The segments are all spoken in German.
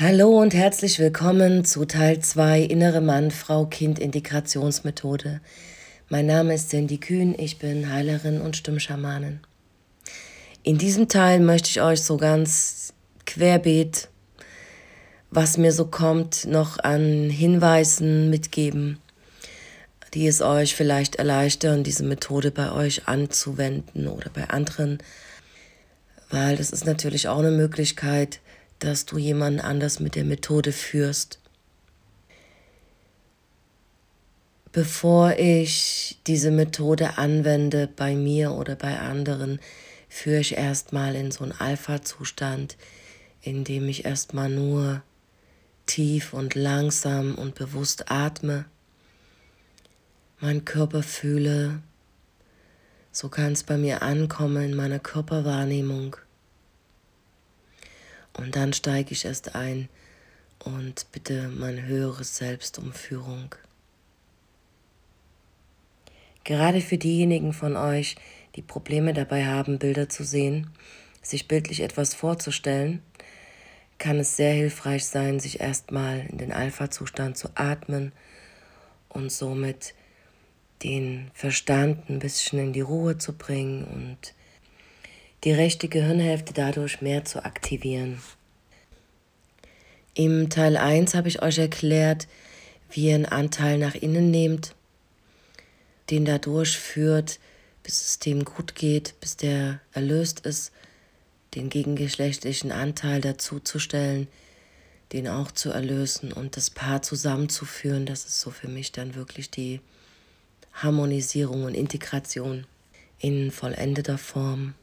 Hallo und herzlich willkommen zu Teil 2 Innere Mann, Frau, Kind Integrationsmethode. Mein Name ist Cindy Kühn, ich bin Heilerin und Stimmschamanin. In diesem Teil möchte ich euch so ganz querbeet, was mir so kommt, noch an Hinweisen mitgeben, die es euch vielleicht erleichtern, diese Methode bei euch anzuwenden oder bei anderen, weil das ist natürlich auch eine Möglichkeit, dass du jemanden anders mit der Methode führst. Bevor ich diese Methode anwende bei mir oder bei anderen, führe ich erstmal in so einen Alpha-Zustand, in dem ich erstmal nur tief und langsam und bewusst atme, meinen Körper fühle, so kann es bei mir ankommen in meiner Körperwahrnehmung. Und dann steige ich erst ein und bitte mein höheres Selbst um Führung. Gerade für diejenigen von euch, die Probleme dabei haben, Bilder zu sehen, sich bildlich etwas vorzustellen, kann es sehr hilfreich sein, sich erstmal in den Alpha-Zustand zu atmen und somit den Verstand ein bisschen in die Ruhe zu bringen und die rechte Gehirnhälfte dadurch mehr zu aktivieren. Im Teil 1 habe ich euch erklärt, wie ihr einen Anteil nach innen nehmt, den dadurch führt, bis es dem gut geht, bis der erlöst ist, den gegengeschlechtlichen Anteil dazuzustellen, den auch zu erlösen und das Paar zusammenzuführen. Das ist so für mich dann wirklich die Harmonisierung und Integration in vollendeter Form.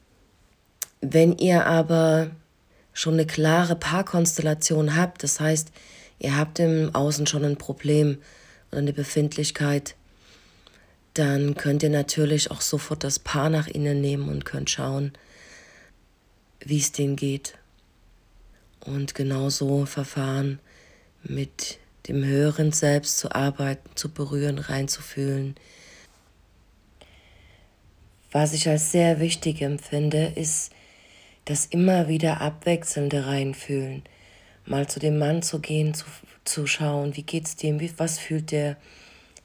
Wenn ihr aber schon eine klare Paarkonstellation habt, das heißt, ihr habt im Außen schon ein Problem oder eine Befindlichkeit, dann könnt ihr natürlich auch sofort das Paar nach innen nehmen und könnt schauen, wie es denen geht. Und genauso verfahren mit dem höheren Selbst zu arbeiten, zu berühren, reinzufühlen. Was ich als sehr wichtig empfinde, ist, das immer wieder abwechselnde reinfühlen. Mal zu dem Mann zu gehen, zu, zu schauen, wie geht's dem, wie, was fühlt der,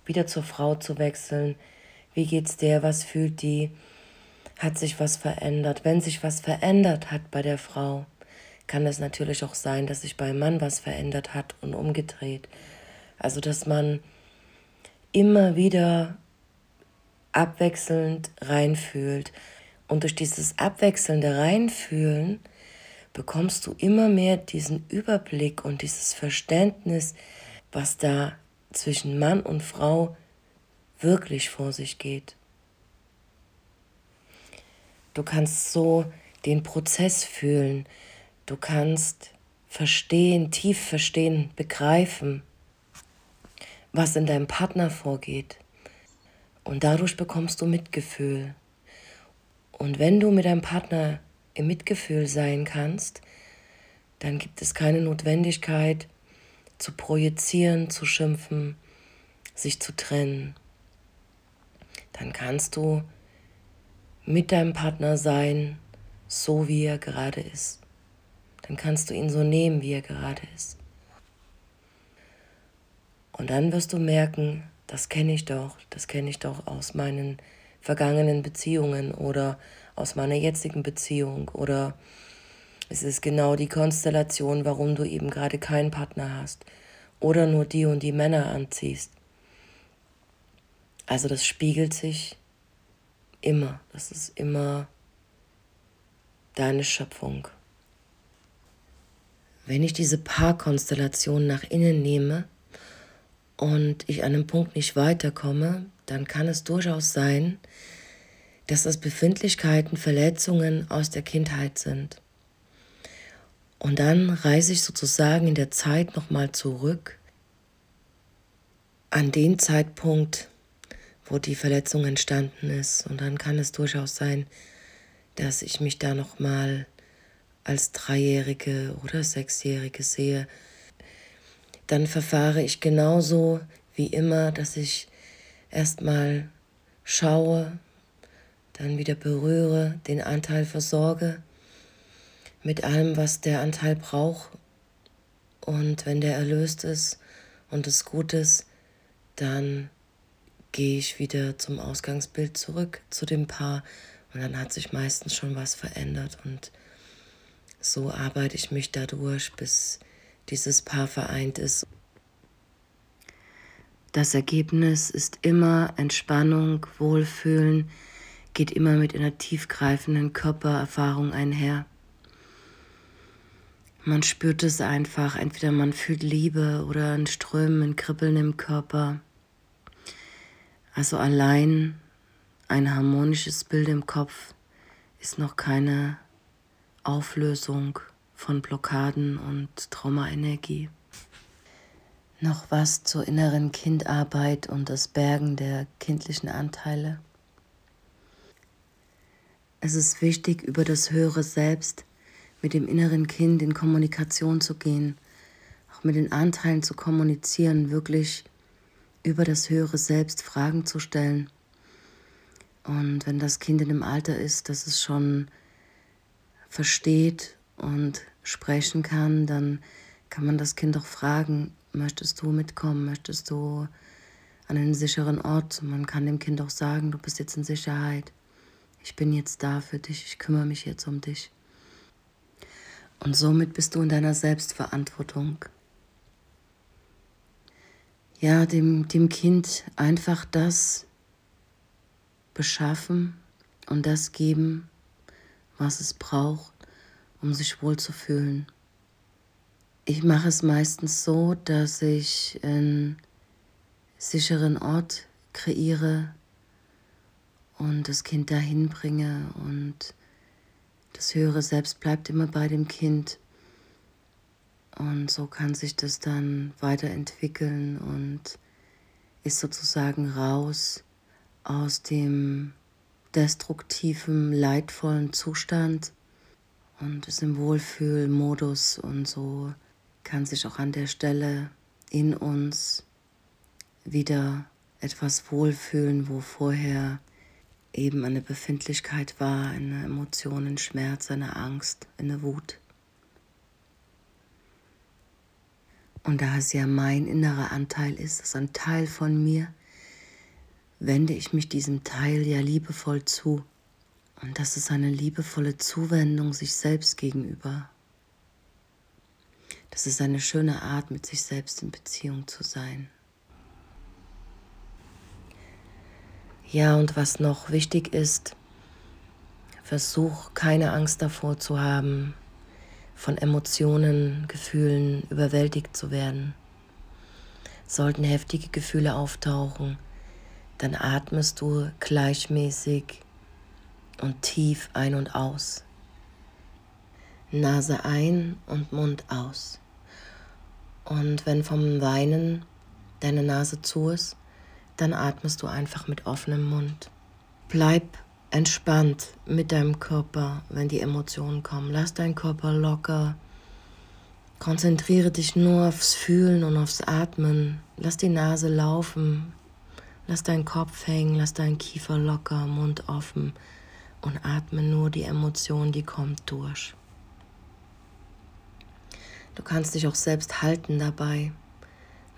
wieder zur Frau zu wechseln, wie geht's der, was fühlt die, hat sich was verändert. Wenn sich was verändert hat bei der Frau, kann es natürlich auch sein, dass sich beim Mann was verändert hat und umgedreht. Also dass man immer wieder abwechselnd reinfühlt und durch dieses abwechselnde Reinfühlen bekommst du immer mehr diesen Überblick und dieses Verständnis, was da zwischen Mann und Frau wirklich vor sich geht. Du kannst so den Prozess fühlen, du kannst verstehen, tief verstehen, begreifen, was in deinem Partner vorgeht. Und dadurch bekommst du Mitgefühl. Und wenn du mit deinem Partner im Mitgefühl sein kannst, dann gibt es keine Notwendigkeit zu projizieren, zu schimpfen, sich zu trennen. Dann kannst du mit deinem Partner sein, so wie er gerade ist. Dann kannst du ihn so nehmen, wie er gerade ist. Und dann wirst du merken, das kenne ich doch, das kenne ich doch aus meinen vergangenen Beziehungen oder aus meiner jetzigen Beziehung oder es ist genau die Konstellation, warum du eben gerade keinen Partner hast oder nur die und die Männer anziehst. Also das spiegelt sich immer, das ist immer deine Schöpfung. Wenn ich diese Paarkonstellation nach innen nehme und ich an einem Punkt nicht weiterkomme, dann kann es durchaus sein, dass das Befindlichkeiten, Verletzungen aus der Kindheit sind. Und dann reise ich sozusagen in der Zeit nochmal zurück an den Zeitpunkt, wo die Verletzung entstanden ist. Und dann kann es durchaus sein, dass ich mich da nochmal als Dreijährige oder Sechsjährige sehe. Dann verfahre ich genauso wie immer, dass ich erstmal schaue, dann wieder berühre, den Anteil versorge mit allem, was der Anteil braucht, Und wenn der erlöst ist und es gut ist, dann gehe ich wieder zum Ausgangsbild zurück zu dem Paar. Und dann hat sich meistens schon was verändert. Und so arbeite ich mich dadurch, bis dieses Paar vereint ist. Das Ergebnis ist immer Entspannung, Wohlfühlen, geht immer mit einer tiefgreifenden Körpererfahrung einher. Man spürt es einfach, entweder man fühlt Liebe oder ein Strömen, ein Kribbeln im Körper. Also allein ein harmonisches Bild im Kopf ist noch keine Auflösung von Blockaden und Traumaenergie. Noch was zur inneren Kindarbeit und das Bergen der kindlichen Anteile. Es ist wichtig, über das höhere Selbst mit dem inneren Kind in Kommunikation zu gehen, auch mit den Anteilen zu kommunizieren, wirklich über das höhere Selbst Fragen zu stellen. Und wenn das Kind in dem Alter ist, dass es schon versteht und sprechen kann, dann kann man das Kind auch fragen, möchtest du mitkommen, möchtest du an einen sicheren Ort? Man kann dem Kind auch sagen, du bist jetzt in Sicherheit, ich bin jetzt da für dich, ich kümmere mich jetzt um dich. Und somit bist du in deiner Selbstverantwortung. Ja, dem, dem Kind einfach das beschaffen und das geben, was es braucht, um sich wohlzufühlen. Ich mache es meistens so, dass ich einen sicheren Ort kreiere und das Kind dahin bringe und das höhere Selbst bleibt immer bei dem Kind. Und so kann sich das dann weiterentwickeln und ist sozusagen raus aus dem destruktiven, leidvollen Zustand und ist im Wohlfühlmodus und so kann sich auch an der Stelle in uns wieder etwas wohlfühlen, wo vorher eben eine Befindlichkeit war, eine Emotion, ein Schmerz, eine Angst, eine Wut. Und da es ja mein innerer Anteil ist, ist ein Teil von mir, wende ich mich diesem Teil ja liebevoll zu. Und das ist eine liebevolle Zuwendung sich selbst gegenüber. Das ist eine schöne Art, mit sich selbst in Beziehung zu sein. Ja, und was noch wichtig ist, versuch keine Angst davor zu haben, von Emotionen, Gefühlen überwältigt zu werden. Sollten heftige Gefühle auftauchen, dann atmest du gleichmäßig und tief ein und aus. Nase ein und Mund aus. Und wenn vom Weinen deine Nase zu ist, dann atmest du einfach mit offenem Mund. Bleib entspannt mit deinem Körper, wenn die Emotionen kommen. Lass deinen Körper locker. Konzentriere dich nur aufs Fühlen und aufs Atmen. Lass die Nase laufen. Lass deinen Kopf hängen, lass deinen Kiefer locker, Mund offen und atme nur die Emotion, die kommt durch. Du kannst dich auch selbst halten dabei,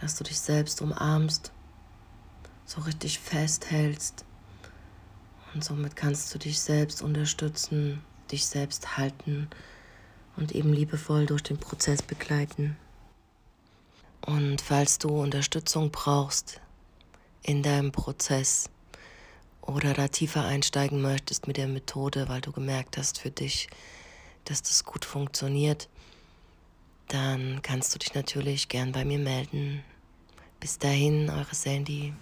dass du dich selbst umarmst, so richtig festhältst und somit kannst du dich selbst unterstützen, dich selbst halten und eben liebevoll durch den Prozess begleiten. Und falls du Unterstützung brauchst, in deinem Prozess oder da tiefer einsteigen möchtest mit der Methode, weil du gemerkt hast für dich, dass das gut funktioniert, dann kannst du dich natürlich gern bei mir melden. Bis dahin, eure Sandy.